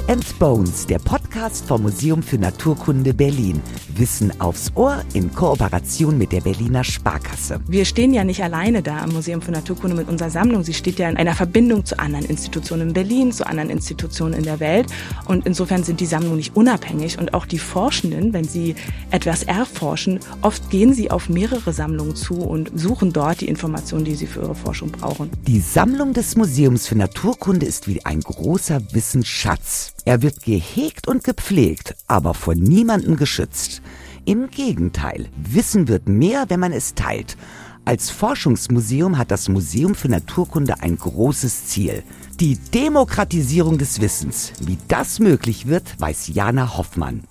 Meat and Bones, der Podcast vom Museum für Naturkunde Berlin. Wissen aufs Ohr in Kooperation mit der Berliner Sparkasse. Wir stehen ja nicht alleine da am Museum für Naturkunde mit unserer Sammlung. Sie steht ja in einer Verbindung zu anderen Institutionen in Berlin, zu anderen Institutionen in der Welt. Und insofern sind die Sammlungen nicht unabhängig. Und auch die Forschenden, wenn sie etwas erforschen, oft gehen sie auf mehrere Sammlungen zu und suchen dort die Informationen, die sie für ihre Forschung brauchen. Die Sammlung des Museums für Naturkunde ist wie ein großer Wissensschatz. Er wird gehegt und gepflegt, aber von niemandem geschützt. Im Gegenteil, Wissen wird mehr, wenn man es teilt. Als Forschungsmuseum hat das Museum für Naturkunde ein großes Ziel. Die Demokratisierung des Wissens. Wie das möglich wird, weiß Jana Hoffmann.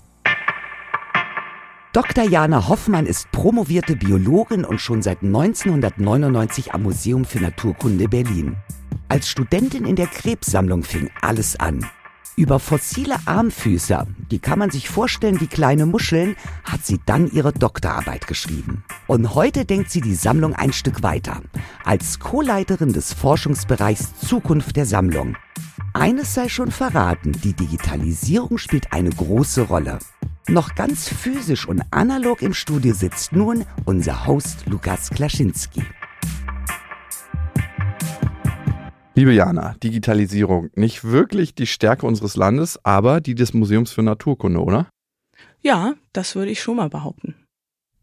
Dr. Jana Hoffmann ist promovierte Biologin und schon seit 1999 am Museum für Naturkunde Berlin. Als Studentin in der Krebssammlung fing alles an. Über fossile Armfüßer, die kann man sich vorstellen wie kleine Muscheln, hat sie dann ihre Doktorarbeit geschrieben. Und heute denkt sie die Sammlung ein Stück weiter. Als Co-Leiterin des Forschungsbereichs Zukunft der Sammlung. Eines sei schon verraten, die Digitalisierung spielt eine große Rolle. Noch ganz physisch und analog im Studio sitzt nun unser Host Lukas Klaschinski. Liebe Jana, Digitalisierung, nicht wirklich die Stärke unseres Landes, aber die des Museums für Naturkunde, oder? Ja, das würde ich schon mal behaupten.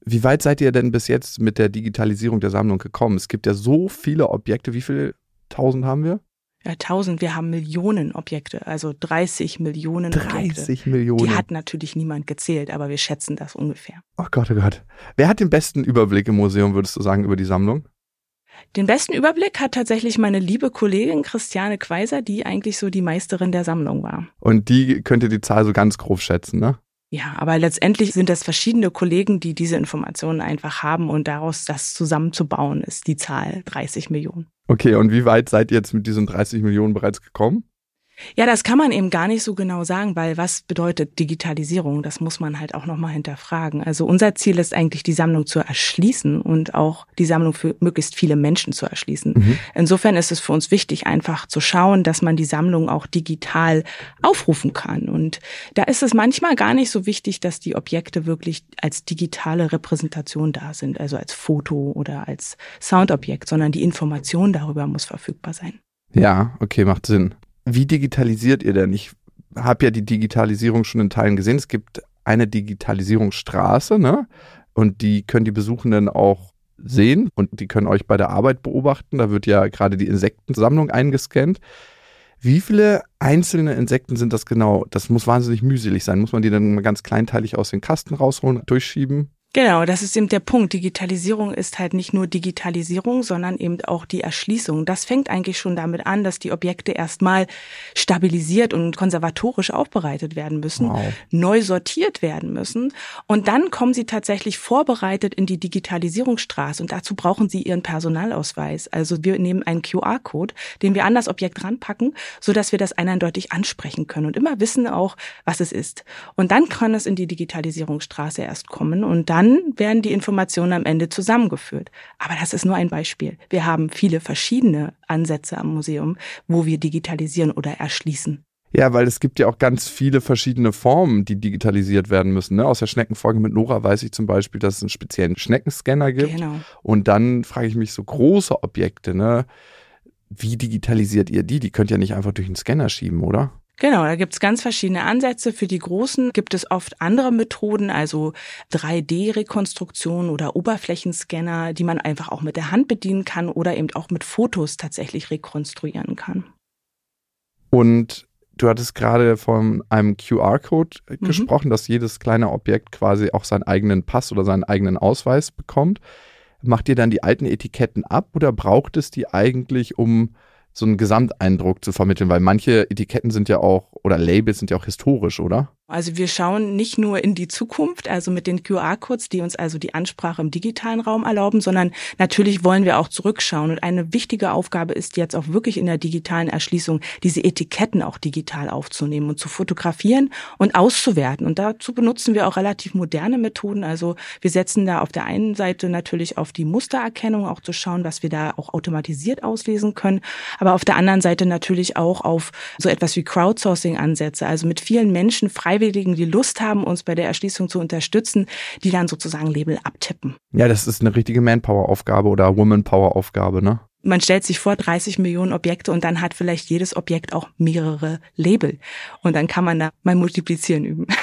Wie weit seid ihr denn bis jetzt mit der Digitalisierung der Sammlung gekommen? Es gibt ja so viele Objekte. Wie viele tausend haben wir? Ja, tausend. Wir haben Millionen Objekte, also 30 Millionen 30 Objekte. Millionen. Die hat natürlich niemand gezählt, aber wir schätzen das ungefähr. oh Gott, oh Gott. Wer hat den besten Überblick im Museum, würdest du sagen, über die Sammlung? Den besten Überblick hat tatsächlich meine liebe Kollegin Christiane Quaiser, die eigentlich so die Meisterin der Sammlung war. Und die könnte die Zahl so ganz grob schätzen, ne? Ja, aber letztendlich sind das verschiedene Kollegen, die diese Informationen einfach haben und daraus das zusammenzubauen ist die Zahl 30 Millionen. Okay, und wie weit seid ihr jetzt mit diesen 30 Millionen bereits gekommen? Ja, das kann man eben gar nicht so genau sagen, weil was bedeutet Digitalisierung? Das muss man halt auch nochmal hinterfragen. Also unser Ziel ist eigentlich, die Sammlung zu erschließen und auch die Sammlung für möglichst viele Menschen zu erschließen. Mhm. Insofern ist es für uns wichtig, einfach zu schauen, dass man die Sammlung auch digital aufrufen kann. Und da ist es manchmal gar nicht so wichtig, dass die Objekte wirklich als digitale Repräsentation da sind, also als Foto oder als Soundobjekt, sondern die Information darüber muss verfügbar sein. Ja, okay, macht Sinn. Wie digitalisiert ihr denn? Ich habe ja die Digitalisierung schon in Teilen gesehen. Es gibt eine Digitalisierungsstraße, ne? Und die können die Besuchenden auch sehen und die können euch bei der Arbeit beobachten. Da wird ja gerade die Insektensammlung eingescannt. Wie viele einzelne Insekten sind das genau? Das muss wahnsinnig mühselig sein. Muss man die dann mal ganz kleinteilig aus den Kasten rausholen, durchschieben? Genau, das ist eben der Punkt. Digitalisierung ist halt nicht nur Digitalisierung, sondern eben auch die Erschließung. Das fängt eigentlich schon damit an, dass die Objekte erstmal stabilisiert und konservatorisch aufbereitet werden müssen, Wow. neu sortiert werden müssen. Und dann kommen sie tatsächlich vorbereitet in die Digitalisierungsstraße. Und dazu brauchen sie ihren Personalausweis. Also wir nehmen einen QR-Code, den wir an das Objekt ranpacken, sodass wir das eindeutig ansprechen können und immer wissen auch, was es ist. Und dann kann es in die Digitalisierungsstraße erst kommen und dann werden die Informationen am Ende zusammengeführt. Aber das ist nur ein Beispiel. Wir haben viele verschiedene Ansätze am Museum, wo wir digitalisieren oder erschließen. Ja, weil es gibt ja auch ganz viele verschiedene Formen, die digitalisiert werden müssen. Ne? Aus der Schneckenfolge mit Nora weiß ich zum Beispiel, dass es einen speziellen Schneckenscanner gibt. Genau. Und dann frage ich mich so große Objekte, ne? Wie digitalisiert ihr die? Die könnt ihr nicht einfach durch den Scanner schieben, oder? Genau, da gibt's ganz verschiedene Ansätze. Für die Großen gibt es oft andere Methoden, also 3D-Rekonstruktion oder Oberflächenscanner, die man einfach auch mit der Hand bedienen kann oder eben auch mit Fotos tatsächlich rekonstruieren kann. Und du hattest gerade von einem QR-Code Mhm. gesprochen, dass jedes kleine Objekt quasi auch seinen eigenen Pass oder seinen eigenen Ausweis bekommt. Macht ihr dann die alten Etiketten ab oder braucht es die eigentlich, um so einen Gesamteindruck zu vermitteln? Weil manche Etiketten sind ja auch, oder Labels sind ja auch historisch, oder? Also wir schauen nicht nur in die Zukunft, also mit den QR-Codes, die uns also die Ansprache im digitalen Raum erlauben, sondern natürlich wollen wir auch zurückschauen. Und eine wichtige Aufgabe ist jetzt auch wirklich in der digitalen Erschließung, diese Etiketten auch digital aufzunehmen und zu fotografieren und auszuwerten. Und dazu benutzen wir auch relativ moderne Methoden. Also wir setzen da auf der einen Seite natürlich auf die Mustererkennung, auch zu schauen, was wir da auch automatisiert auslesen können. Aber auf der anderen Seite natürlich auch auf so etwas wie Crowdsourcing-Ansätze, also mit vielen Menschen frei Freiwilligen, die Lust haben, uns bei der Erschließung zu unterstützen, die dann sozusagen Label abtippen. Ja, das ist eine richtige Manpower-Aufgabe oder Womanpower-Aufgabe, ne? Man stellt sich vor 30 Millionen Objekte und dann hat vielleicht jedes Objekt auch mehrere Label. Und dann kann man da mal multiplizieren üben.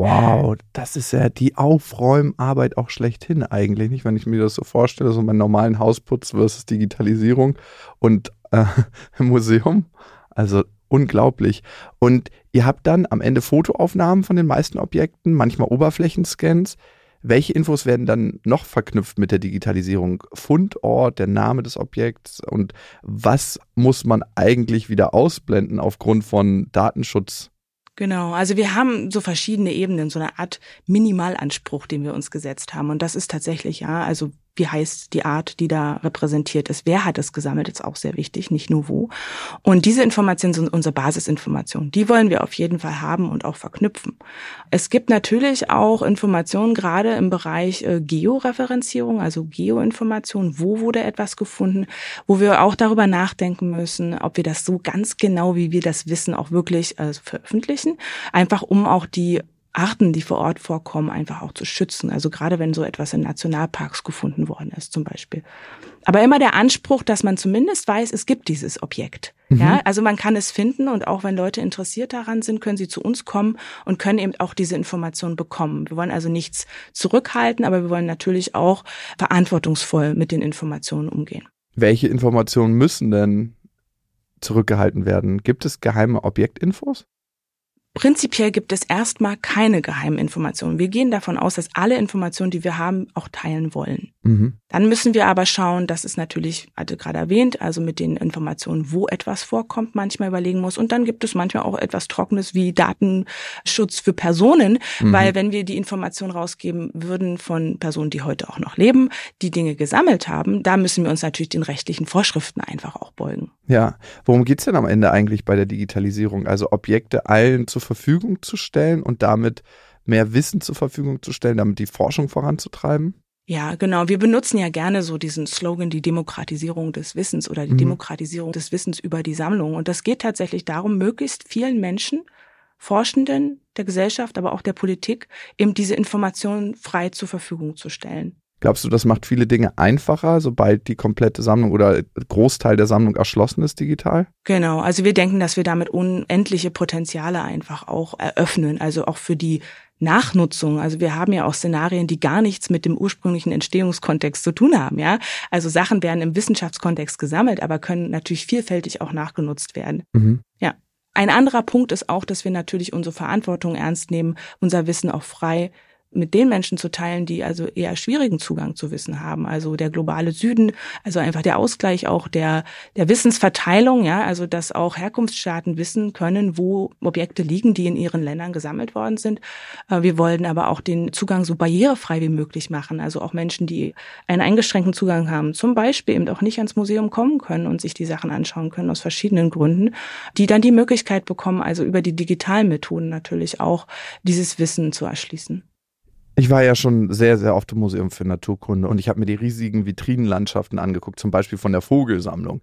Wow, das ist ja die Aufräumarbeit auch schlechthin eigentlich, nicht? Wenn ich mir das so vorstelle, so meinen normalen Hausputz versus Digitalisierung und äh, Museum. Also unglaublich. Und ihr habt dann am Ende Fotoaufnahmen von den meisten Objekten, manchmal Oberflächenscans. Welche Infos werden dann noch verknüpft mit der Digitalisierung? Fundort, der Name des Objekts und was muss man eigentlich wieder ausblenden aufgrund von Datenschutz? Genau, also wir haben so verschiedene Ebenen, so eine Art Minimalanspruch, den wir uns gesetzt haben. Und das ist tatsächlich, ja, also wie heißt die Art, die da repräsentiert ist, wer hat es gesammelt, ist auch sehr wichtig, nicht nur wo. Und diese Informationen sind unsere Basisinformationen. Die wollen wir auf jeden Fall haben und auch verknüpfen. Es gibt natürlich auch Informationen gerade im Bereich äh, Georeferenzierung, also Geoinformation, wo wurde etwas gefunden, wo wir auch darüber nachdenken müssen, ob wir das so ganz genau, wie wir das wissen, auch wirklich äh, veröffentlichen, einfach um auch die Arten, die vor Ort vorkommen, einfach auch zu schützen. Also gerade wenn so etwas in Nationalparks gefunden worden ist, zum Beispiel. Aber immer der Anspruch, dass man zumindest weiß, es gibt dieses Objekt. Mhm. Ja, also man kann es finden und auch wenn Leute interessiert daran sind, können sie zu uns kommen und können eben auch diese Informationen bekommen. Wir wollen also nichts zurückhalten, aber wir wollen natürlich auch verantwortungsvoll mit den Informationen umgehen. Welche Informationen müssen denn zurückgehalten werden? Gibt es geheime Objektinfos? Prinzipiell gibt es erstmal keine geheimen Informationen. Wir gehen davon aus, dass alle Informationen, die wir haben, auch teilen wollen. Mhm. Dann müssen wir aber schauen, dass es natürlich, hatte gerade erwähnt, also mit den Informationen, wo etwas vorkommt, manchmal überlegen muss. Und dann gibt es manchmal auch etwas Trockenes wie Datenschutz für Personen, mhm. weil wenn wir die Informationen rausgeben würden von Personen, die heute auch noch leben, die Dinge gesammelt haben, da müssen wir uns natürlich den rechtlichen Vorschriften einfach auch beugen. Ja, worum geht's denn am Ende eigentlich bei der Digitalisierung? Also Objekte allen zur Verfügung zu stellen und damit mehr Wissen zur Verfügung zu stellen, damit die Forschung voranzutreiben? Ja, genau. Wir benutzen ja gerne so diesen Slogan, die Demokratisierung des Wissens oder die mhm. Demokratisierung des Wissens über die Sammlung. Und das geht tatsächlich darum, möglichst vielen Menschen, Forschenden der Gesellschaft, aber auch der Politik, eben diese Informationen frei zur Verfügung zu stellen. Glaubst du, das macht viele Dinge einfacher, sobald die komplette Sammlung oder Großteil der Sammlung erschlossen ist digital? Genau, also wir denken, dass wir damit unendliche Potenziale einfach auch eröffnen, also auch für die Nachnutzung. Also wir haben ja auch Szenarien, die gar nichts mit dem ursprünglichen Entstehungskontext zu tun haben, ja. Also Sachen werden im Wissenschaftskontext gesammelt, aber können natürlich vielfältig auch nachgenutzt werden. Mhm. Ja. Ein anderer Punkt ist auch, dass wir natürlich unsere Verantwortung ernst nehmen, unser Wissen auch frei mit den Menschen zu teilen, die also eher schwierigen Zugang zu Wissen haben. Also der globale Süden, also einfach der Ausgleich auch der, der Wissensverteilung, ja, also dass auch Herkunftsstaaten wissen können, wo Objekte liegen, die in ihren Ländern gesammelt worden sind. Äh, wir wollen aber auch den Zugang so barrierefrei wie möglich machen. Also auch Menschen, die einen eingeschränkten Zugang haben, zum Beispiel eben auch nicht ans Museum kommen können und sich die Sachen anschauen können aus verschiedenen Gründen, die dann die Möglichkeit bekommen, also über die digitalen Methoden natürlich auch dieses Wissen zu erschließen. Ich war ja schon sehr, sehr oft im Museum für Naturkunde und ich habe mir die riesigen Vitrinenlandschaften angeguckt, zum Beispiel von der Vogelsammlung.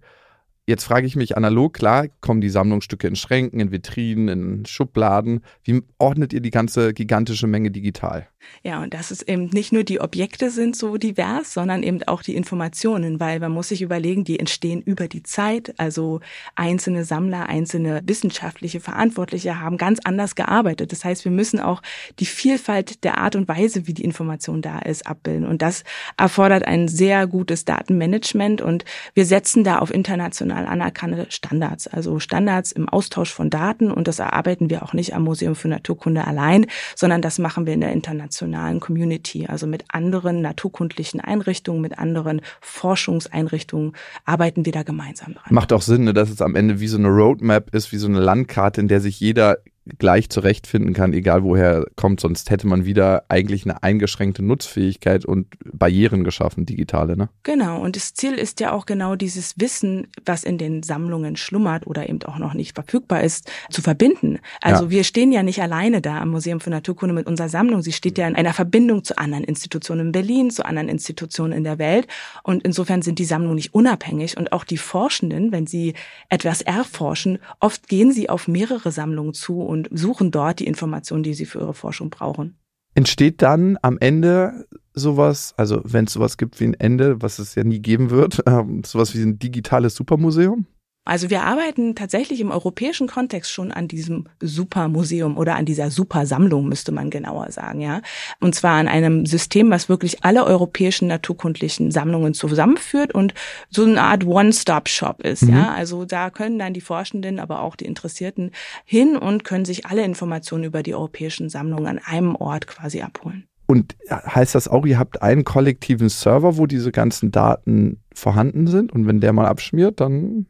Jetzt frage ich mich analog, klar, kommen die Sammlungsstücke in Schränken, in Vitrinen, in Schubladen. Wie ordnet ihr die ganze gigantische Menge digital? Ja, und das ist eben nicht nur die Objekte sind so divers, sondern eben auch die Informationen, weil man muss sich überlegen, die entstehen über die Zeit. Also einzelne Sammler, einzelne wissenschaftliche Verantwortliche haben ganz anders gearbeitet. Das heißt, wir müssen auch die Vielfalt der Art und Weise, wie die Information da ist, abbilden. Und das erfordert ein sehr gutes Datenmanagement und wir setzen da auf internationale international anerkannte Standards, also Standards im Austausch von Daten und das erarbeiten wir auch nicht am Museum für Naturkunde allein, sondern das machen wir in der internationalen Community, also mit anderen naturkundlichen Einrichtungen, mit anderen Forschungseinrichtungen arbeiten wir da gemeinsam dran. Macht auch Sinn, ne, dass es am Ende wie so eine Roadmap ist, wie so eine Landkarte, in der sich jeder gleich zurechtfinden kann, egal woher kommt. Sonst hätte man wieder eigentlich eine eingeschränkte Nutzfähigkeit und Barrieren geschaffen, digitale. Ne? Genau. Und das Ziel ist ja auch genau dieses Wissen, was in den Sammlungen schlummert oder eben auch noch nicht verfügbar ist, zu verbinden. Also ja. wir stehen ja nicht alleine da am Museum für Naturkunde mit unserer Sammlung. Sie steht ja in einer Verbindung zu anderen Institutionen in Berlin, zu anderen Institutionen in der Welt. Und insofern sind die Sammlungen nicht unabhängig. Und auch die Forschenden, wenn sie etwas erforschen, oft gehen sie auf mehrere Sammlungen zu und suchen dort die Informationen, die sie für ihre Forschung brauchen. Entsteht dann am Ende sowas, also wenn es sowas gibt wie ein Ende, was es ja nie geben wird, äh, sowas wie ein digitales Supermuseum? Also wir arbeiten tatsächlich im europäischen Kontext schon an diesem Supermuseum oder an dieser Supersammlung, müsste man genauer sagen, ja. Und zwar an einem System, was wirklich alle europäischen naturkundlichen Sammlungen zusammenführt und so eine Art One-Stop-Shop ist, mhm. ja. Also da können dann die Forschenden, aber auch die Interessierten hin und können sich alle Informationen über die europäischen Sammlungen an einem Ort quasi abholen. Und heißt das auch, ihr habt einen kollektiven Server, wo diese ganzen Daten vorhanden sind und wenn der mal abschmiert, dann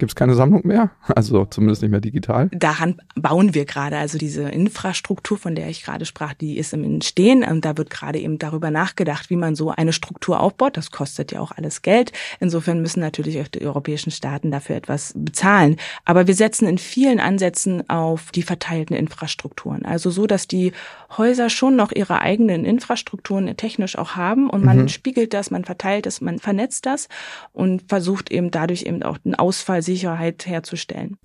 gibt es keine Sammlung mehr, also zumindest nicht mehr digital. Daran bauen wir gerade. Also diese Infrastruktur, von der ich gerade sprach, die ist im Entstehen und da wird gerade eben darüber nachgedacht, wie man so eine Struktur aufbaut. Das kostet ja auch alles Geld. Insofern müssen natürlich auch die europäischen Staaten dafür etwas bezahlen. Aber wir setzen in vielen Ansätzen auf die verteilten Infrastrukturen. Also so, dass die Häuser schon noch ihre eigenen Infrastrukturen technisch auch haben und man mhm. spiegelt das, man verteilt das, man vernetzt das und versucht eben dadurch eben auch den Ausfall Sicherheit herzustellen.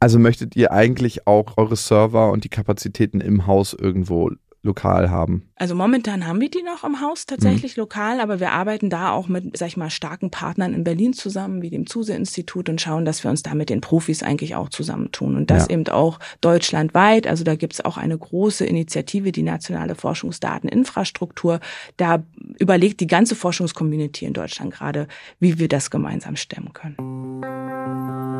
Also möchtet ihr eigentlich auch eure Server und die Kapazitäten im Haus irgendwo lokal haben? Also momentan haben wir die noch im Haus tatsächlich mhm. lokal, aber wir arbeiten da auch mit, sag ich mal, starken Partnern in Berlin zusammen, wie dem Zuse-Institut und schauen, dass wir uns da mit den Profis eigentlich auch zusammentun. Und das ja. eben auch deutschlandweit. Also da gibt es auch eine große Initiative, die nationale Forschungsdateninfrastruktur. Da überlegt die ganze Forschungscommunity in Deutschland gerade, wie wir das gemeinsam stemmen können.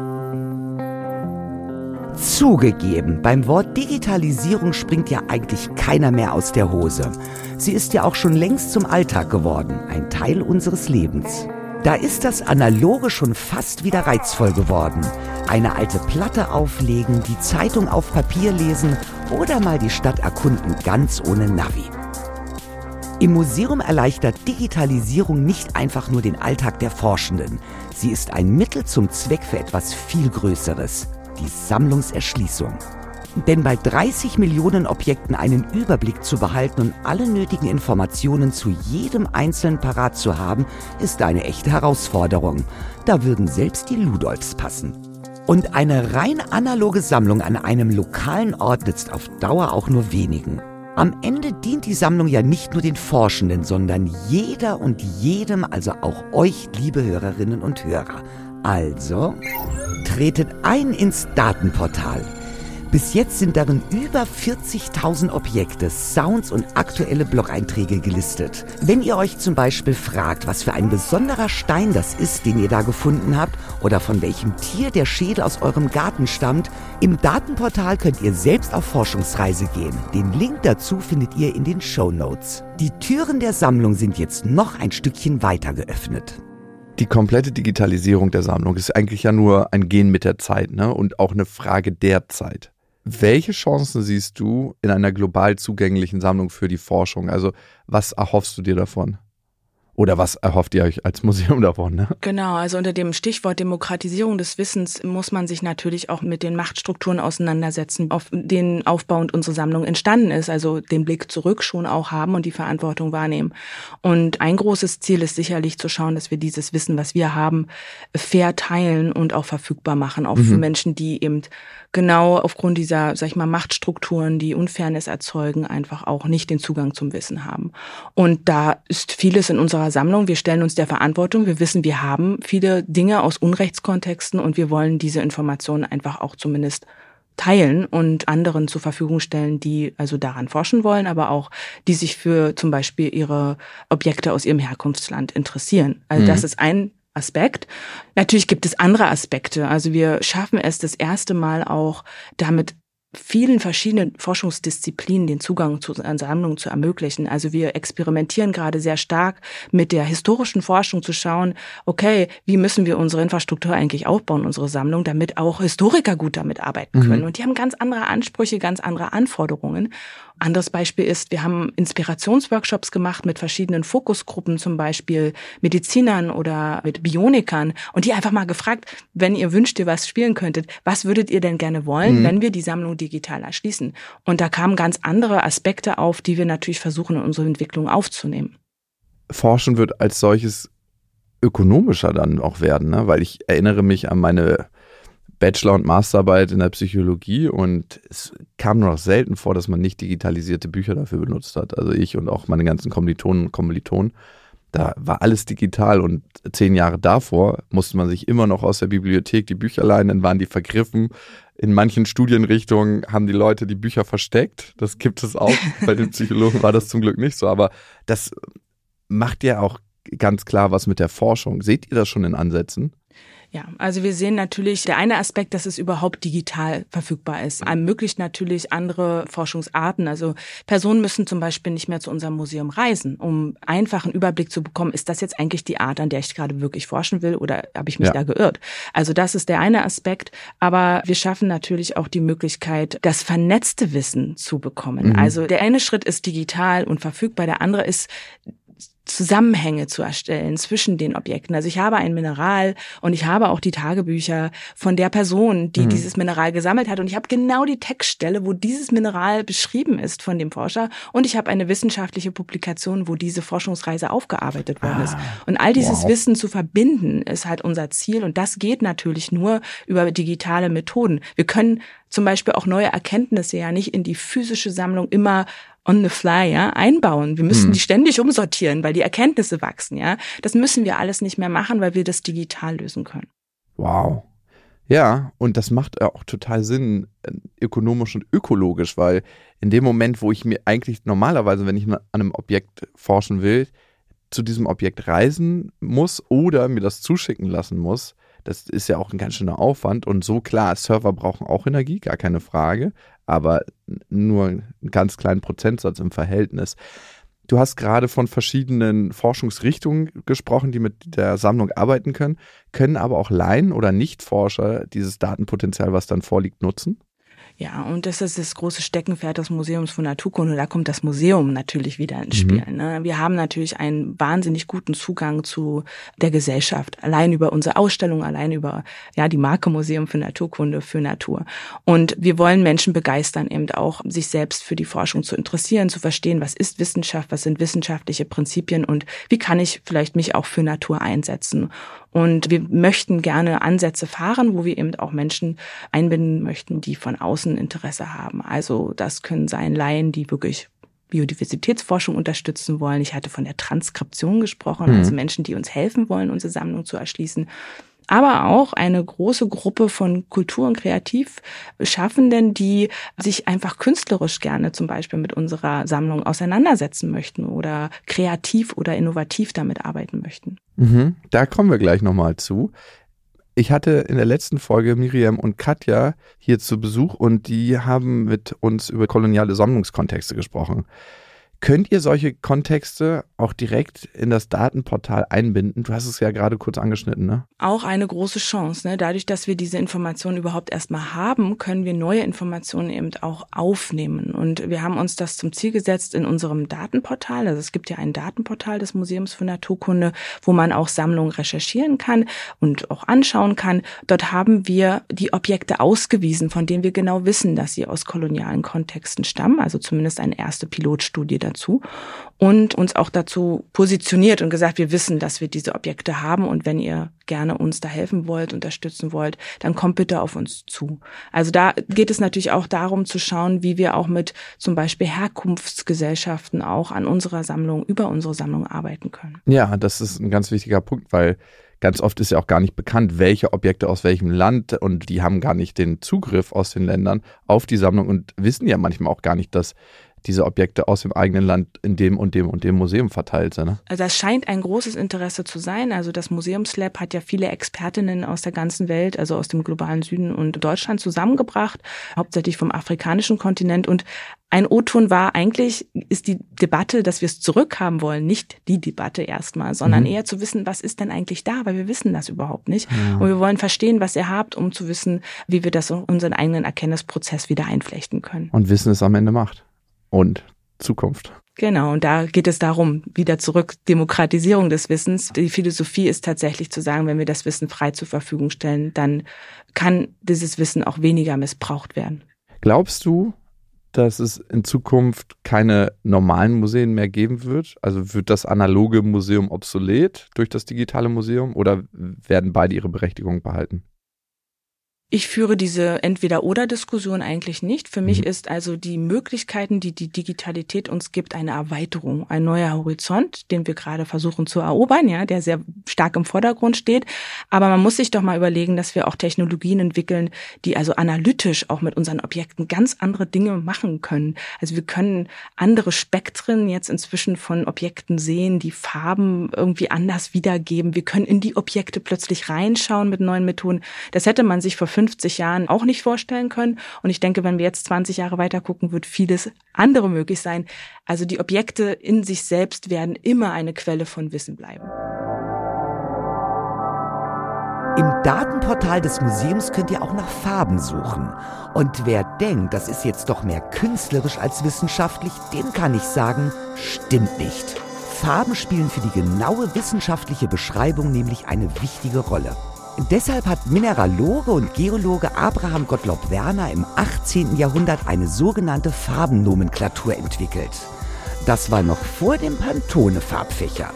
Zugegeben, beim Wort Digitalisierung springt ja eigentlich keiner mehr aus der Hose. Sie ist ja auch schon längst zum Alltag geworden, ein Teil unseres Lebens. Da ist das Analoge schon fast wieder reizvoll geworden. Eine alte Platte auflegen, die Zeitung auf Papier lesen oder mal die Stadt erkunden, ganz ohne Navi. Im Museum erleichtert Digitalisierung nicht einfach nur den Alltag der Forschenden. Sie ist ein Mittel zum Zweck für etwas viel Größeres die Sammlungserschließung. Denn bei 30 Millionen Objekten einen Überblick zu behalten und alle nötigen Informationen zu jedem einzelnen parat zu haben, ist eine echte Herausforderung. Da würden selbst die Ludolfs passen. Und eine rein analoge Sammlung an einem lokalen Ort nützt auf Dauer auch nur wenigen. Am Ende dient die Sammlung ja nicht nur den Forschenden, sondern jeder und jedem, also auch euch, liebe Hörerinnen und Hörer. Also, tretet ein ins Datenportal. Bis jetzt sind darin über 40.000 Objekte, Sounds und aktuelle Blog-Einträge gelistet. Wenn ihr euch zum Beispiel fragt, was für ein besonderer Stein das ist, den ihr da gefunden habt, oder von welchem Tier der Schädel aus eurem Garten stammt, im Datenportal könnt ihr selbst auf Forschungsreise gehen. Den Link dazu findet ihr in den Show Notes. Die Türen der Sammlung sind jetzt noch ein Stückchen weiter geöffnet die komplette Digitalisierung der Sammlung ist eigentlich ja nur ein Gehen mit der Zeit ne? und auch eine Frage der Zeit. Welche Chancen siehst du in einer global zugänglichen Sammlung für die Forschung? Also was erhoffst du dir davon? Oder was erhofft ihr euch als Museum davon? Ne? Genau, also unter dem Stichwort Demokratisierung des Wissens muss man sich natürlich auch mit den Machtstrukturen auseinandersetzen, auf denen aufbauend unsere Sammlung entstanden ist. Also den Blick zurück schon auch haben und die Verantwortung wahrnehmen. Und ein großes Ziel ist sicherlich zu schauen, dass wir dieses Wissen, was wir haben, fair teilen und auch verfügbar machen, auch mhm. für Menschen, die eben genau aufgrund dieser, sag ich mal, Machtstrukturen, die Unfairness erzeugen, einfach auch nicht den Zugang zum Wissen haben. Und da ist vieles in unserer Sammlung. Wir stellen uns der Verantwortung. Wir wissen, wir haben viele Dinge aus Unrechtskontexten und wir wollen diese Informationen einfach auch zumindest teilen und anderen zur Verfügung stellen, die also daran forschen wollen, aber auch die sich für zum Beispiel ihre Objekte aus ihrem Herkunftsland interessieren. Also mhm. das ist ein Aspekt. Natürlich gibt es andere Aspekte. Also wir schaffen es das erste Mal auch damit vielen verschiedenen Forschungsdisziplinen den Zugang zu Sammlungen zu ermöglichen. Also wir experimentieren gerade sehr stark mit der historischen Forschung zu schauen, okay, wie müssen wir unsere Infrastruktur eigentlich aufbauen, unsere Sammlung, damit auch Historiker gut damit arbeiten können. Mhm. Und die haben ganz andere Ansprüche, ganz andere Anforderungen. Anderes Beispiel ist, wir haben Inspirationsworkshops gemacht mit verschiedenen Fokusgruppen, zum Beispiel Medizinern oder mit Bionikern und die einfach mal gefragt, wenn ihr wünscht, ihr was spielen könntet, was würdet ihr denn gerne wollen, mhm. wenn wir die Sammlung digital erschließen? Und da kamen ganz andere Aspekte auf, die wir natürlich versuchen in unsere Entwicklung aufzunehmen. Forschen wird als solches ökonomischer dann auch werden, ne? weil ich erinnere mich an meine Bachelor- und Masterarbeit in der Psychologie und es kam nur noch selten vor, dass man nicht digitalisierte Bücher dafür benutzt hat. Also ich und auch meine ganzen Kommilitonen und Kommilitonen. Da war alles digital und zehn Jahre davor musste man sich immer noch aus der Bibliothek die Bücher leihen, dann waren die vergriffen. In manchen Studienrichtungen haben die Leute die Bücher versteckt. Das gibt es auch. Bei den Psychologen war das zum Glück nicht so. Aber das macht ja auch ganz klar was mit der Forschung. Seht ihr das schon in Ansätzen? Ja, also wir sehen natürlich, der eine Aspekt, dass es überhaupt digital verfügbar ist, ermöglicht natürlich andere Forschungsarten. Also Personen müssen zum Beispiel nicht mehr zu unserem Museum reisen, um einfach einen Überblick zu bekommen, ist das jetzt eigentlich die Art, an der ich gerade wirklich forschen will oder habe ich mich ja. da geirrt? Also das ist der eine Aspekt. Aber wir schaffen natürlich auch die Möglichkeit, das vernetzte Wissen zu bekommen. Mhm. Also der eine Schritt ist digital und verfügbar, der andere ist Zusammenhänge zu erstellen zwischen den Objekten. Also ich habe ein Mineral und ich habe auch die Tagebücher von der Person, die mhm. dieses Mineral gesammelt hat und ich habe genau die Textstelle, wo dieses Mineral beschrieben ist von dem Forscher und ich habe eine wissenschaftliche Publikation, wo diese Forschungsreise aufgearbeitet worden ah, ist. Und all dieses wow. Wissen zu verbinden ist halt unser Ziel und das geht natürlich nur über digitale Methoden. Wir können zum Beispiel auch neue Erkenntnisse ja nicht in die physische Sammlung immer on the fly, ja, einbauen. Wir müssen hm. die ständig umsortieren, weil die Erkenntnisse wachsen, ja. Das müssen wir alles nicht mehr machen, weil wir das digital lösen können. Wow. Ja, und das macht auch total Sinn, äh, ökonomisch und ökologisch, weil in dem Moment, wo ich mir eigentlich normalerweise, wenn ich an einem Objekt forschen will, zu diesem Objekt reisen muss oder mir das zuschicken lassen muss, das ist ja auch ein ganz schöner Aufwand. Und so klar, Server brauchen auch Energie, gar keine Frage, aber nur einen ganz kleinen Prozentsatz im Verhältnis. Du hast gerade von verschiedenen Forschungsrichtungen gesprochen, die mit der Sammlung arbeiten können. Können aber auch Laien oder Nichtforscher dieses Datenpotenzial, was dann vorliegt, nutzen? Ja, und das ist das große Steckenpferd des Museums für Naturkunde. Da kommt das Museum natürlich wieder ins mhm. Spiel. Mhm. Ne? Wir haben natürlich einen wahnsinnig guten Zugang zu der Gesellschaft. Allein über unsere Ausstellung, allein über ja die Marke Museum für Naturkunde, für Natur. Und wir wollen Menschen begeistern, eben auch sich selbst für die Forschung zu interessieren, zu verstehen, was ist Wissenschaft, was sind wissenschaftliche Prinzipien und wie kann ich vielleicht mich auch für Natur einsetzen. Und wir möchten gerne Ansätze fahren, wo wir eben auch Menschen einbinden möchten, die von außen Interesse haben. Also das können sein Laien, die wirklich Biodiversitätsforschung unterstützen wollen. Ich hatte von der Transkription gesprochen, mhm. also Menschen, die uns helfen wollen, unsere Sammlung zu erschließen aber auch eine große Gruppe von Kultur- und Kreativschaffenden, die sich einfach künstlerisch gerne zum Beispiel mit unserer Sammlung auseinandersetzen möchten oder kreativ oder innovativ damit arbeiten möchten. Mhm, da kommen wir gleich nochmal zu. Ich hatte in der letzten Folge Miriam und Katja hier zu Besuch und die haben mit uns über koloniale Sammlungskontexte gesprochen. Könnt ihr solche Kontexte auch direkt in das Datenportal einbinden? Du hast es ja gerade kurz angeschnitten, ne? Auch eine große Chance. Ne? Dadurch, dass wir diese Informationen überhaupt erstmal haben, können wir neue Informationen eben auch aufnehmen. Und wir haben uns das zum Ziel gesetzt in unserem Datenportal. Also es gibt ja ein Datenportal des Museums für Naturkunde, wo man auch Sammlungen recherchieren kann und auch anschauen kann. Dort haben wir die Objekte ausgewiesen, von denen wir genau wissen, dass sie aus kolonialen Kontexten stammen. Also zumindest eine erste Pilotstudie dazu dazu und uns auch dazu positioniert und gesagt, wir wissen, dass wir diese Objekte haben und wenn ihr gerne uns da helfen wollt, unterstützen wollt, dann kommt bitte auf uns zu. Also da geht es natürlich auch darum zu schauen, wie wir auch mit zum Beispiel Herkunftsgesellschaften auch an unserer Sammlung, über unsere Sammlung arbeiten können. Ja, das ist ein ganz wichtiger Punkt, weil ganz oft ist ja auch gar nicht bekannt, welche Objekte aus welchem Land und die haben gar nicht den Zugriff aus den Ländern auf die Sammlung und wissen ja manchmal auch gar nicht, dass diese Objekte aus dem eigenen Land in dem und dem und dem Museum verteilt sind. Ne? Also das scheint ein großes Interesse zu sein. Also das Museumslab hat ja viele Expertinnen aus der ganzen Welt, also aus dem globalen Süden und Deutschland zusammengebracht, hauptsächlich vom afrikanischen Kontinent. Und ein O-Ton war eigentlich, ist die Debatte, dass wir es zurückhaben wollen, nicht die Debatte erstmal, sondern mhm. eher zu wissen, was ist denn eigentlich da, weil wir wissen das überhaupt nicht. Ja. Und wir wollen verstehen, was ihr habt, um zu wissen, wie wir das in unseren eigenen Erkenntnisprozess wieder einflechten können. Und Wissen ist am Ende Macht und Zukunft. Genau, und da geht es darum, wieder zurück, Demokratisierung des Wissens. Die Philosophie ist tatsächlich zu sagen, wenn wir das Wissen frei zur Verfügung stellen, dann kann dieses Wissen auch weniger missbraucht werden. Glaubst du, dass es in Zukunft keine normalen Museen mehr geben wird? Also wird das analoge Museum obsolet durch das digitale Museum oder werden beide ihre Berechtigung behalten? Ich führe diese Entweder-Oder-Diskussion eigentlich nicht. Für mich mhm. ist also die Möglichkeiten, die die Digitalität uns gibt, eine Erweiterung, ein neuer Horizont, den wir gerade versuchen zu erobern, ja, der sehr stark im Vordergrund steht. Aber man muss sich doch mal überlegen, dass wir auch Technologien entwickeln, die also analytisch auch mit unseren Objekten ganz andere Dinge machen können. Also wir können andere Spektren jetzt inzwischen von Objekten sehen, die Farben irgendwie anders wiedergeben. Wir können in die Objekte plötzlich reinschauen mit neuen Methoden. Das hätte man sich vor 50 Jahren auch nicht vorstellen können. Und ich denke, wenn wir jetzt 20 Jahre weiter gucken, wird vieles andere möglich sein. Also die Objekte in sich selbst werden immer eine Quelle von Wissen bleiben. Im Datenportal des Museums könnt ihr auch nach Farben suchen. Und wer denkt, das ist jetzt doch mehr künstlerisch als wissenschaftlich, dem kann ich sagen, stimmt nicht. Farben spielen für die genaue wissenschaftliche Beschreibung nämlich eine wichtige Rolle. Deshalb hat Mineraloge und Geologe Abraham Gottlob Werner im 18. Jahrhundert eine sogenannte Farbennomenklatur entwickelt. Das war noch vor dem Pantone-Farbfächer.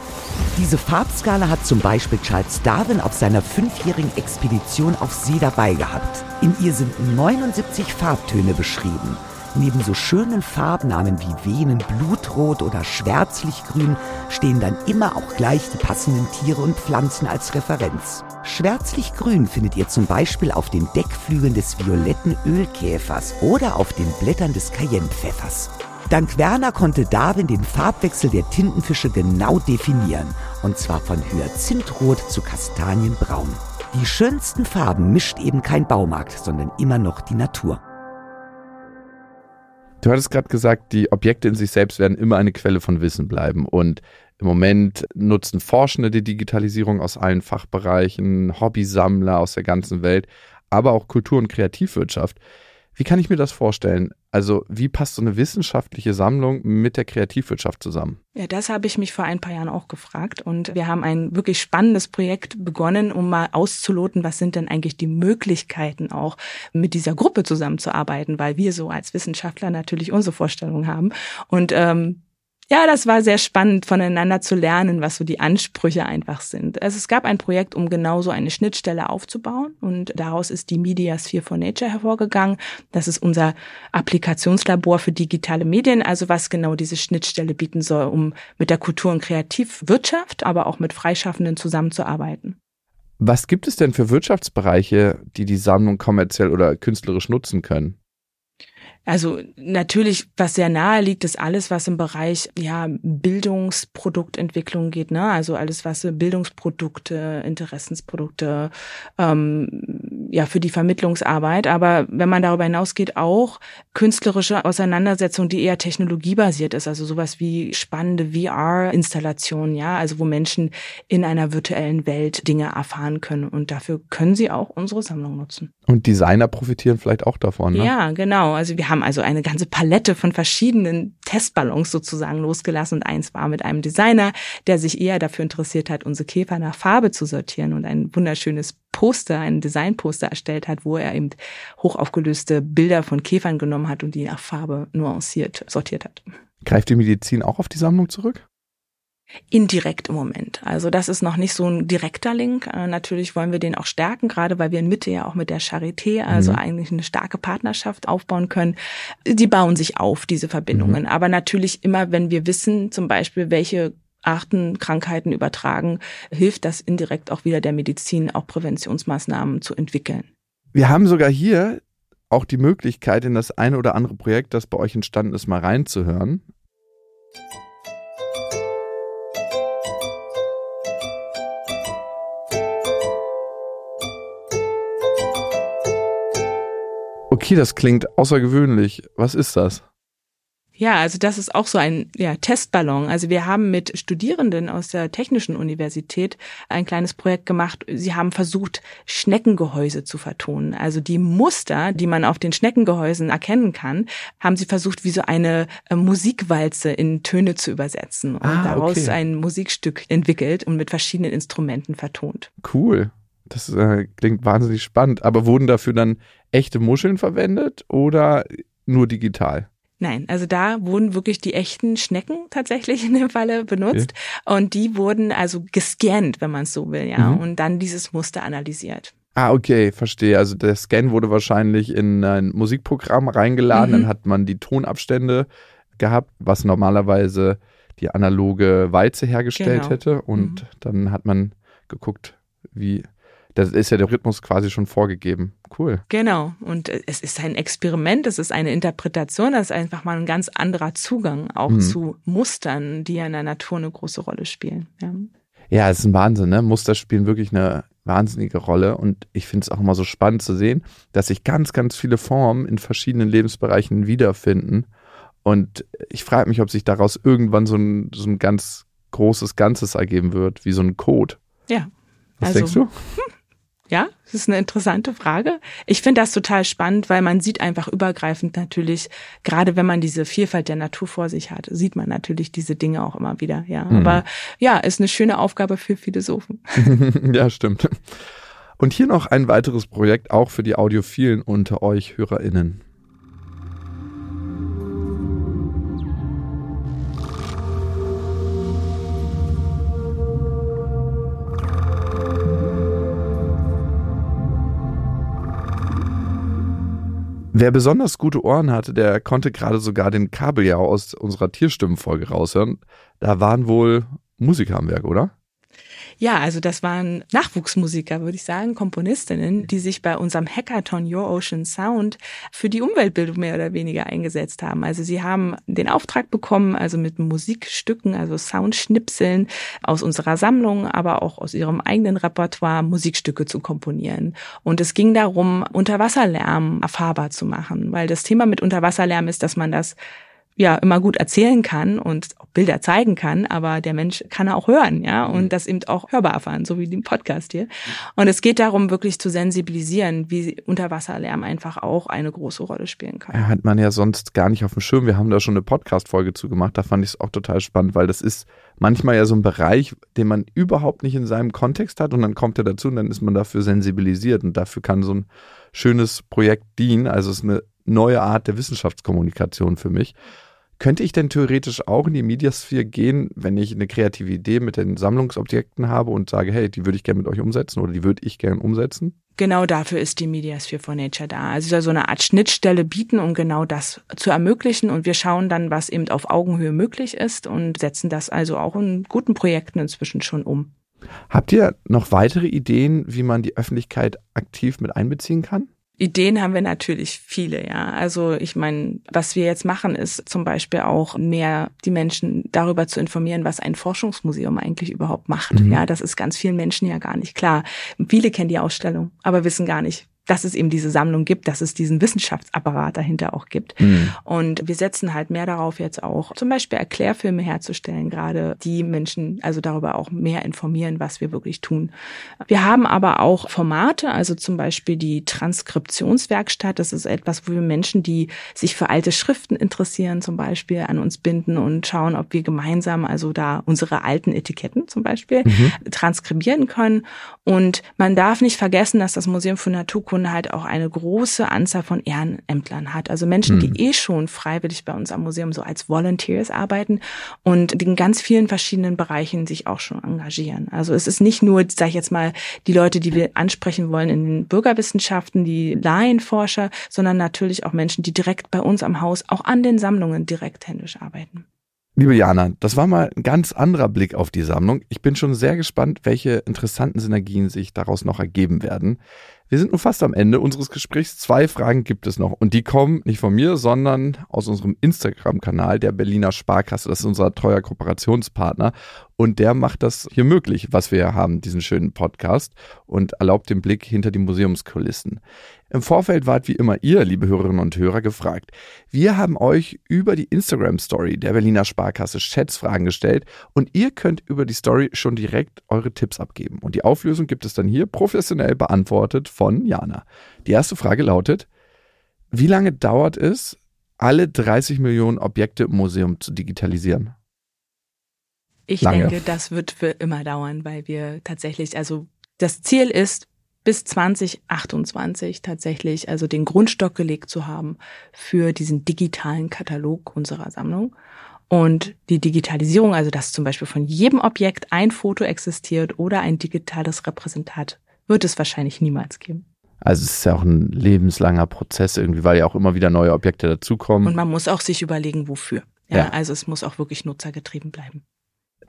Diese Farbskala hat zum Beispiel Charles Darwin auf seiner fünfjährigen Expedition auf See dabei gehabt. In ihr sind 79 Farbtöne beschrieben. Neben so schönen Farbnamen wie Venen, Blutrot oder Schwärzlichgrün stehen dann immer auch gleich die passenden Tiere und Pflanzen als Referenz. Schwärzlichgrün findet ihr zum Beispiel auf den Deckflügeln des violetten Ölkäfers oder auf den Blättern des Cayennepfeffers. Dank Werner konnte Darwin den Farbwechsel der Tintenfische genau definieren, und zwar von Hyazinthrot zu Kastanienbraun. Die schönsten Farben mischt eben kein Baumarkt, sondern immer noch die Natur. Du hattest gerade gesagt, die Objekte in sich selbst werden immer eine Quelle von Wissen bleiben. Und im Moment nutzen Forschende die Digitalisierung aus allen Fachbereichen, Hobbysammler aus der ganzen Welt, aber auch Kultur- und Kreativwirtschaft. Wie kann ich mir das vorstellen? Also wie passt so eine wissenschaftliche Sammlung mit der Kreativwirtschaft zusammen? Ja, das habe ich mich vor ein paar Jahren auch gefragt. Und wir haben ein wirklich spannendes Projekt begonnen, um mal auszuloten, was sind denn eigentlich die Möglichkeiten auch mit dieser Gruppe zusammenzuarbeiten, weil wir so als Wissenschaftler natürlich unsere Vorstellungen haben. Und ähm, ja, das war sehr spannend, voneinander zu lernen, was so die Ansprüche einfach sind. Also es gab ein Projekt, um genau so eine Schnittstelle aufzubauen und daraus ist die Media Sphere for Nature hervorgegangen. Das ist unser Applikationslabor für digitale Medien, also was genau diese Schnittstelle bieten soll, um mit der Kultur- und Kreativwirtschaft, aber auch mit Freischaffenden zusammenzuarbeiten. Was gibt es denn für Wirtschaftsbereiche, die die Sammlung kommerziell oder künstlerisch nutzen können? Also natürlich, was sehr nahe liegt, ist alles, was im Bereich ja Bildungsproduktentwicklung geht, ne? Also alles, was Bildungsprodukte, Interessensprodukte, ähm, ja für die Vermittlungsarbeit. Aber wenn man darüber hinausgeht, auch künstlerische Auseinandersetzung, die eher technologiebasiert ist, also sowas wie spannende VR-Installationen, ja, also wo Menschen in einer virtuellen Welt Dinge erfahren können. Und dafür können sie auch unsere Sammlung nutzen. Und Designer profitieren vielleicht auch davon, ne? Ja, genau. Also wir haben also eine ganze Palette von verschiedenen Testballons sozusagen losgelassen und eins war mit einem Designer, der sich eher dafür interessiert hat, unsere Käfer nach Farbe zu sortieren und ein wunderschönes Poster, ein Designposter erstellt hat, wo er eben hochaufgelöste Bilder von Käfern genommen hat und die nach Farbe nuanciert sortiert hat. Greift die Medizin auch auf die Sammlung zurück? Indirekt im Moment. Also das ist noch nicht so ein direkter Link. Äh, natürlich wollen wir den auch stärken, gerade weil wir in Mitte ja auch mit der Charité, also mhm. eigentlich eine starke Partnerschaft aufbauen können. Die bauen sich auf, diese Verbindungen. Mhm. Aber natürlich immer, wenn wir wissen, zum Beispiel, welche Arten Krankheiten übertragen, hilft das indirekt auch wieder der Medizin, auch Präventionsmaßnahmen zu entwickeln. Wir haben sogar hier auch die Möglichkeit, in das eine oder andere Projekt, das bei euch entstanden ist, mal reinzuhören. Okay, das klingt außergewöhnlich. Was ist das? Ja, also das ist auch so ein ja, Testballon. Also wir haben mit Studierenden aus der Technischen Universität ein kleines Projekt gemacht. Sie haben versucht, Schneckengehäuse zu vertonen. Also die Muster, die man auf den Schneckengehäusen erkennen kann, haben sie versucht, wie so eine äh, Musikwalze in Töne zu übersetzen und ah, daraus okay. ein Musikstück entwickelt und mit verschiedenen Instrumenten vertont. Cool. Das äh, klingt wahnsinnig spannend. Aber wurden dafür dann echte Muscheln verwendet oder nur digital? Nein, also da wurden wirklich die echten Schnecken tatsächlich in dem Falle benutzt okay. und die wurden also gescannt, wenn man es so will, ja, mhm. und dann dieses Muster analysiert. Ah, okay, verstehe. Also der Scan wurde wahrscheinlich in ein Musikprogramm reingeladen, mhm. dann hat man die Tonabstände gehabt, was normalerweise die analoge Walze hergestellt genau. hätte und mhm. dann hat man geguckt, wie das ist ja der Rhythmus quasi schon vorgegeben. Cool. Genau. Und es ist ein Experiment, es ist eine Interpretation, das ist einfach mal ein ganz anderer Zugang auch mhm. zu Mustern, die ja in der Natur eine große Rolle spielen. Ja. Ja, es ist ein Wahnsinn, ne? Muster spielen wirklich eine wahnsinnige Rolle und ich finde es auch immer so spannend zu sehen, dass sich ganz, ganz viele Formen in verschiedenen Lebensbereichen wiederfinden. Und ich frage mich, ob sich daraus irgendwann so ein, so ein ganz großes Ganzes ergeben wird, wie so ein Code. Ja. Was also, denkst du? Ja, das ist eine interessante Frage. Ich finde das total spannend, weil man sieht einfach übergreifend natürlich, gerade wenn man diese Vielfalt der Natur vor sich hat, sieht man natürlich diese Dinge auch immer wieder. Ja, mhm. aber ja, ist eine schöne Aufgabe für Philosophen. ja, stimmt. Und hier noch ein weiteres Projekt auch für die Audiophilen unter euch HörerInnen. Wer besonders gute Ohren hatte, der konnte gerade sogar den Kabeljau aus unserer Tierstimmenfolge raushören. Da waren wohl Musiker am Werk, oder? Ja, also das waren Nachwuchsmusiker, würde ich sagen, Komponistinnen, die sich bei unserem Hackathon Your Ocean Sound für die Umweltbildung mehr oder weniger eingesetzt haben. Also sie haben den Auftrag bekommen, also mit Musikstücken, also Soundschnipseln aus unserer Sammlung, aber auch aus ihrem eigenen Repertoire Musikstücke zu komponieren. Und es ging darum, Unterwasserlärm erfahrbar zu machen, weil das Thema mit Unterwasserlärm ist, dass man das ja immer gut erzählen kann und auch Bilder zeigen kann, aber der Mensch kann auch hören, ja, und mhm. das eben auch hörbar erfahren, so wie den Podcast hier. Und es geht darum, wirklich zu sensibilisieren, wie Unterwasserlärm einfach auch eine große Rolle spielen kann. Ja, hat man ja sonst gar nicht auf dem Schirm. Wir haben da schon eine Podcast-Folge zu gemacht, da fand ich es auch total spannend, weil das ist manchmal ja so ein Bereich, den man überhaupt nicht in seinem Kontext hat und dann kommt er dazu und dann ist man dafür sensibilisiert und dafür kann so ein schönes Projekt dienen. Also es ist eine neue Art der Wissenschaftskommunikation für mich. Könnte ich denn theoretisch auch in die Mediasphere gehen, wenn ich eine kreative Idee mit den Sammlungsobjekten habe und sage, hey, die würde ich gerne mit euch umsetzen oder die würde ich gerne umsetzen? Genau dafür ist die Mediasphere for Nature da. Also soll so eine Art Schnittstelle bieten, um genau das zu ermöglichen. Und wir schauen dann, was eben auf Augenhöhe möglich ist und setzen das also auch in guten Projekten inzwischen schon um. Habt ihr noch weitere Ideen, wie man die Öffentlichkeit aktiv mit einbeziehen kann? Ideen haben wir natürlich viele, ja. Also ich meine, was wir jetzt machen, ist zum Beispiel auch mehr die Menschen darüber zu informieren, was ein Forschungsmuseum eigentlich überhaupt macht. Mhm. Ja, das ist ganz vielen Menschen ja gar nicht klar. Viele kennen die Ausstellung, aber wissen gar nicht, dass es eben diese Sammlung gibt, dass es diesen Wissenschaftsapparat dahinter auch gibt. Mhm. Und wir setzen halt mehr darauf jetzt auch, zum Beispiel Erklärfilme herzustellen, gerade die Menschen also darüber auch mehr informieren, was wir wirklich tun. Wir haben aber auch Formate, also zum Beispiel die Transkriptionswerkstatt. Das ist etwas, wo wir Menschen, die sich für alte Schriften interessieren, zum Beispiel an uns binden und schauen, ob wir gemeinsam also da unsere alten Etiketten zum Beispiel mhm. transkribieren können. Und man darf nicht vergessen, dass das Museum für Naturkunde Kunde halt auch eine große Anzahl von Ehrenämtlern hat. Also Menschen, die mhm. eh schon freiwillig bei uns am Museum so als Volunteers arbeiten und in ganz vielen verschiedenen Bereichen sich auch schon engagieren. Also es ist nicht nur, sage ich jetzt mal, die Leute, die wir ansprechen wollen in den Bürgerwissenschaften, die Laienforscher, sondern natürlich auch Menschen, die direkt bei uns am Haus auch an den Sammlungen direkt händisch arbeiten. Liebe Jana, das war mal ein ganz anderer Blick auf die Sammlung. Ich bin schon sehr gespannt, welche interessanten Synergien sich daraus noch ergeben werden. Wir sind nun fast am Ende unseres Gesprächs. Zwei Fragen gibt es noch und die kommen nicht von mir, sondern aus unserem Instagram-Kanal der Berliner Sparkasse. Das ist unser treuer Kooperationspartner und der macht das hier möglich, was wir haben, diesen schönen Podcast und erlaubt den Blick hinter die Museumskulissen. Im Vorfeld wart wie immer ihr, liebe Hörerinnen und Hörer, gefragt. Wir haben euch über die Instagram-Story der Berliner Sparkasse Schätzfragen gestellt und ihr könnt über die Story schon direkt eure Tipps abgeben. Und die Auflösung gibt es dann hier professionell beantwortet von Jana. Die erste Frage lautet, wie lange dauert es, alle 30 Millionen Objekte im Museum zu digitalisieren? Ich Lange. denke, das wird für immer dauern, weil wir tatsächlich, also das Ziel ist, bis 2028 tatsächlich also den Grundstock gelegt zu haben für diesen digitalen Katalog unserer Sammlung. Und die Digitalisierung, also dass zum Beispiel von jedem Objekt ein Foto existiert oder ein digitales Repräsentat, wird es wahrscheinlich niemals geben. Also es ist ja auch ein lebenslanger Prozess irgendwie, weil ja auch immer wieder neue Objekte dazukommen. Und man muss auch sich überlegen, wofür. Ja, ja. Also es muss auch wirklich nutzergetrieben bleiben.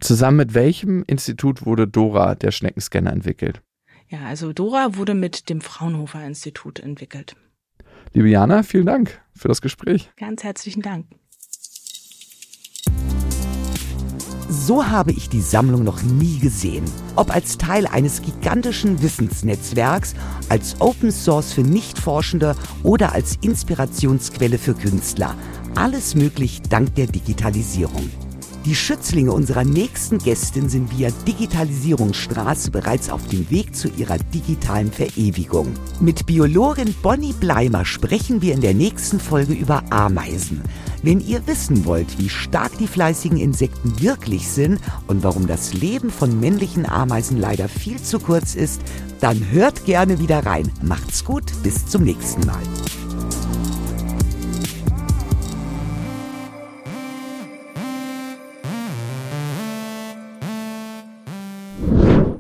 Zusammen mit welchem Institut wurde Dora, der Schneckenscanner, entwickelt? Ja, also Dora wurde mit dem Fraunhofer Institut entwickelt. Liebe Jana, vielen Dank für das Gespräch. Ganz herzlichen Dank. So habe ich die Sammlung noch nie gesehen. Ob als Teil eines gigantischen Wissensnetzwerks, als Open Source für Nichtforschende oder als Inspirationsquelle für Künstler. Alles möglich dank der Digitalisierung. Die Schützlinge unserer nächsten Gästin sind via Digitalisierungsstraße bereits auf dem Weg zu ihrer digitalen Verewigung. Mit Biologin Bonnie Bleimer sprechen wir in der nächsten Folge über Ameisen. Wenn ihr wissen wollt, wie stark die fleißigen Insekten wirklich sind und warum das Leben von männlichen Ameisen leider viel zu kurz ist, dann hört gerne wieder rein. Macht's gut, bis zum nächsten Mal.